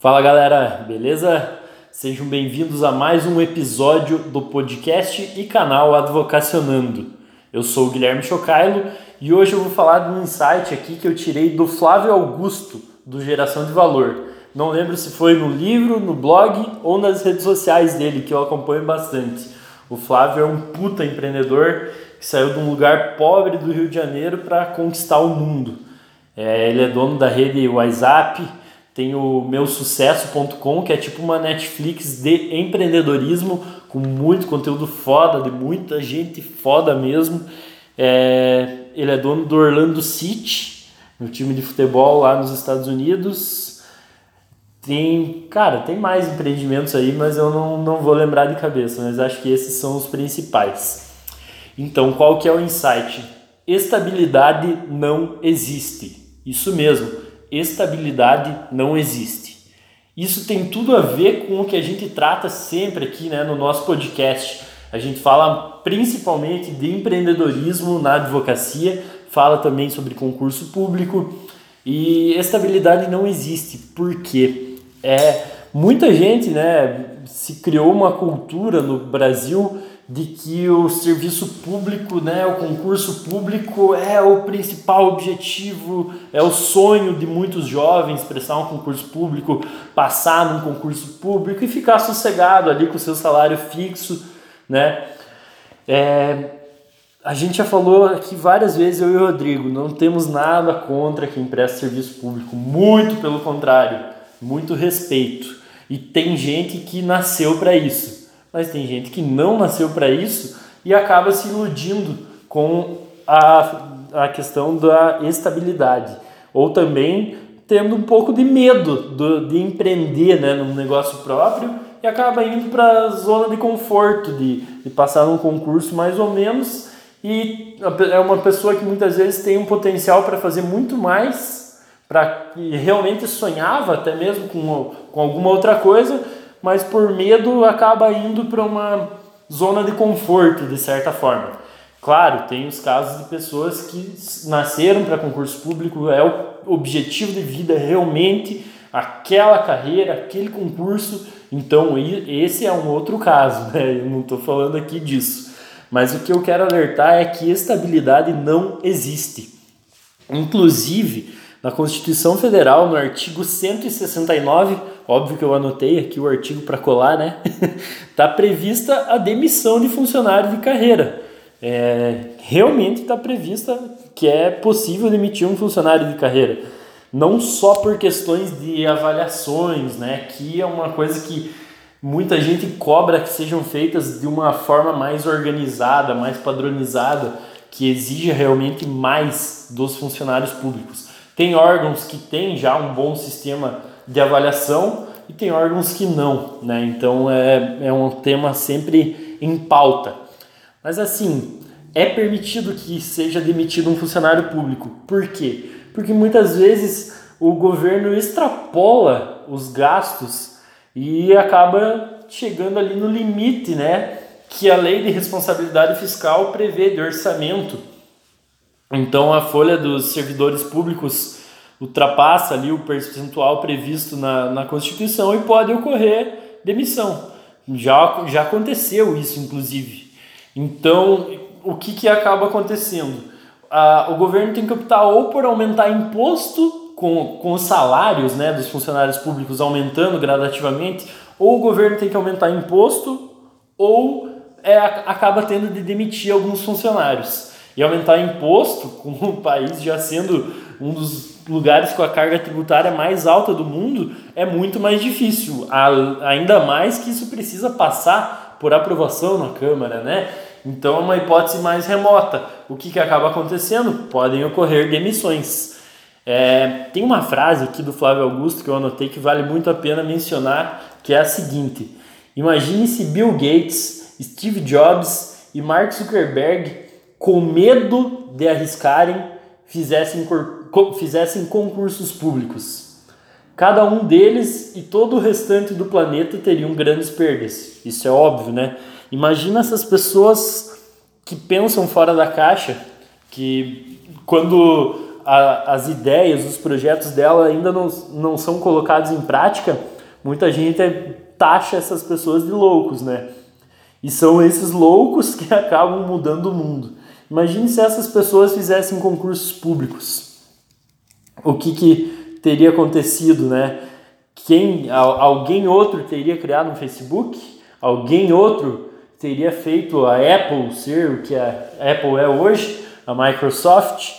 Fala galera, beleza? Sejam bem-vindos a mais um episódio do podcast e canal Advocacionando. Eu sou o Guilherme Chocailo e hoje eu vou falar de um insight aqui que eu tirei do Flávio Augusto, do Geração de Valor. Não lembro se foi no livro, no blog ou nas redes sociais dele, que eu acompanho bastante. O Flávio é um puta empreendedor que saiu de um lugar pobre do Rio de Janeiro para conquistar o mundo. É, ele é dono da rede WhatsApp, tem o meusucesso.com, que é tipo uma Netflix de empreendedorismo, com muito conteúdo foda, de muita gente foda mesmo. É, ele é dono do Orlando City, no time de futebol lá nos Estados Unidos. Tem, cara, tem mais empreendimentos aí, mas eu não, não vou lembrar de cabeça, mas acho que esses são os principais. Então, qual que é o insight? Estabilidade não existe. Isso mesmo, estabilidade não existe. Isso tem tudo a ver com o que a gente trata sempre aqui né, no nosso podcast. A gente fala principalmente de empreendedorismo na advocacia, fala também sobre concurso público e estabilidade não existe. Por quê? É, muita gente né, se criou uma cultura no Brasil de que o serviço público, né, o concurso público é o principal objetivo, é o sonho de muitos jovens prestar um concurso público, passar num concurso público e ficar sossegado ali com o seu salário fixo, né? É, a gente já falou aqui várias vezes, eu e o Rodrigo, não temos nada contra quem presta serviço público, muito pelo contrário, muito respeito. E tem gente que nasceu para isso mas tem gente que não nasceu para isso e acaba se iludindo com a, a questão da estabilidade. Ou também tendo um pouco de medo do, de empreender né, num negócio próprio e acaba indo para a zona de conforto, de, de passar num concurso mais ou menos. E é uma pessoa que muitas vezes tem um potencial para fazer muito mais, para realmente sonhava até mesmo com, com alguma outra coisa, mas por medo acaba indo para uma zona de conforto, de certa forma. Claro, tem os casos de pessoas que nasceram para concurso público, é o objetivo de vida realmente aquela carreira, aquele concurso. Então, esse é um outro caso, né? Eu não estou falando aqui disso. Mas o que eu quero alertar é que estabilidade não existe. Inclusive, na Constituição Federal, no artigo 169, óbvio que eu anotei aqui o artigo para colar, né? Está prevista a demissão de funcionário de carreira. É, realmente está prevista que é possível demitir um funcionário de carreira. Não só por questões de avaliações, né? Que é uma coisa que muita gente cobra que sejam feitas de uma forma mais organizada, mais padronizada, que exija realmente mais dos funcionários públicos. Tem órgãos que têm já um bom sistema de avaliação e tem órgãos que não, né? Então é, é um tema sempre em pauta. Mas assim, é permitido que seja demitido um funcionário público. Por quê? Porque muitas vezes o governo extrapola os gastos e acaba chegando ali no limite, né? Que a lei de responsabilidade fiscal prevê de orçamento. Então a folha dos servidores públicos ultrapassa ali o percentual previsto na, na Constituição e pode ocorrer demissão. Já, já aconteceu isso, inclusive. Então, o que, que acaba acontecendo? Ah, o governo tem que optar ou por aumentar imposto com, com os salários né, dos funcionários públicos aumentando gradativamente, ou o governo tem que aumentar imposto, ou é, acaba tendo de demitir alguns funcionários. E aumentar imposto, com o país já sendo um dos lugares com a carga tributária mais alta do mundo, é muito mais difícil. Ainda mais que isso precisa passar por aprovação na Câmara, né? Então é uma hipótese mais remota. O que, que acaba acontecendo? Podem ocorrer demissões. É, tem uma frase aqui do Flávio Augusto que eu anotei que vale muito a pena mencionar, que é a seguinte: Imagine se Bill Gates, Steve Jobs e Mark Zuckerberg, com medo de arriscarem, fizessem fizessem concursos públicos. Cada um deles e todo o restante do planeta teriam grandes perdas. Isso é óbvio, né? Imagina essas pessoas que pensam fora da caixa, que quando a, as ideias, os projetos dela ainda não, não são colocados em prática, muita gente taxa essas pessoas de loucos, né? E são esses loucos que acabam mudando o mundo. Imagine se essas pessoas fizessem concursos públicos. O que, que teria acontecido, né? Quem, alguém outro teria criado um Facebook? Alguém outro teria feito a Apple ser o que a Apple é hoje, a Microsoft?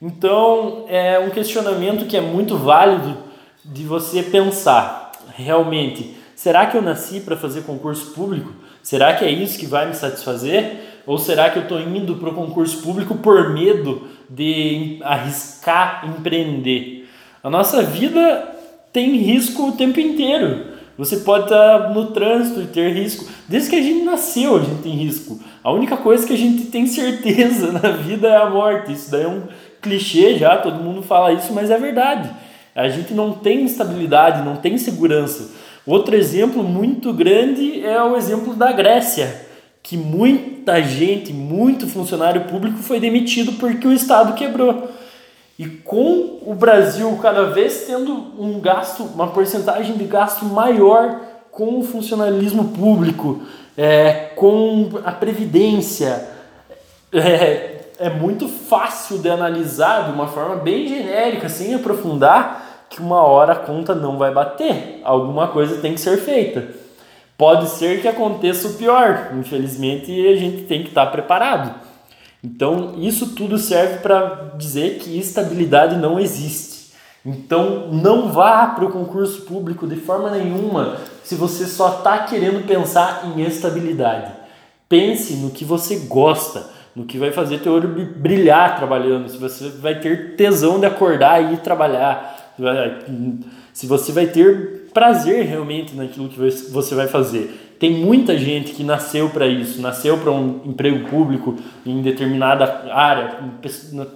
Então, é um questionamento que é muito válido de você pensar. Realmente, será que eu nasci para fazer concurso público? Será que é isso que vai me satisfazer? Ou será que eu estou indo para o concurso público por medo de arriscar empreender? A nossa vida tem risco o tempo inteiro. Você pode estar no trânsito e ter risco. Desde que a gente nasceu, a gente tem risco. A única coisa que a gente tem certeza na vida é a morte. Isso daí é um clichê já, todo mundo fala isso, mas é verdade. A gente não tem estabilidade, não tem segurança. Outro exemplo muito grande é o exemplo da Grécia, que muita gente, muito funcionário público foi demitido porque o Estado quebrou. E com o Brasil cada vez tendo um gasto, uma porcentagem de gasto maior com o funcionalismo público, é, com a previdência, é, é muito fácil de analisar de uma forma bem genérica, sem aprofundar, que uma hora a conta não vai bater. Alguma coisa tem que ser feita. Pode ser que aconteça o pior, infelizmente a gente tem que estar preparado. Então, isso tudo serve para dizer que estabilidade não existe. Então, não vá para o concurso público de forma nenhuma se você só está querendo pensar em estabilidade. Pense no que você gosta, no que vai fazer teu olho brilhar trabalhando, se você vai ter tesão de acordar e ir trabalhar, se você vai ter prazer realmente naquilo que você vai fazer. Tem muita gente que nasceu para isso, nasceu para um emprego público em determinada área,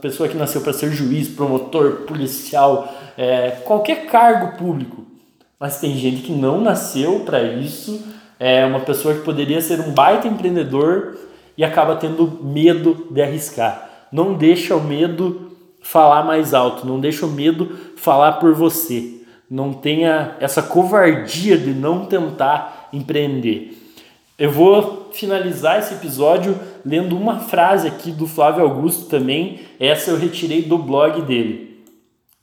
pessoa que nasceu para ser juiz, promotor, policial, é, qualquer cargo público. Mas tem gente que não nasceu para isso, é uma pessoa que poderia ser um baita empreendedor e acaba tendo medo de arriscar. Não deixa o medo falar mais alto, não deixa o medo falar por você. Não tenha essa covardia de não tentar empreender. Eu vou finalizar esse episódio lendo uma frase aqui do Flávio Augusto também. Essa eu retirei do blog dele.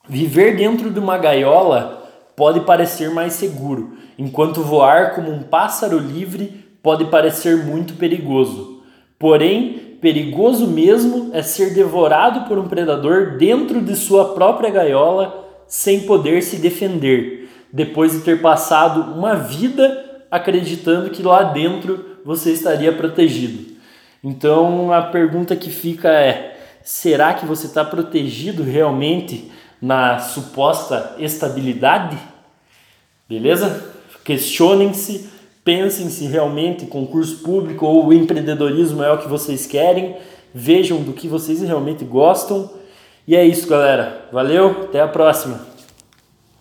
Viver dentro de uma gaiola pode parecer mais seguro, enquanto voar como um pássaro livre pode parecer muito perigoso. Porém, perigoso mesmo é ser devorado por um predador dentro de sua própria gaiola sem poder se defender, depois de ter passado uma vida acreditando que lá dentro você estaria protegido. Então a pergunta que fica é: será que você está protegido realmente na suposta estabilidade? Beleza? Questionem-se, pensem se realmente concurso público ou empreendedorismo é o que vocês querem, vejam do que vocês realmente gostam. E é isso, galera. Valeu, até a próxima.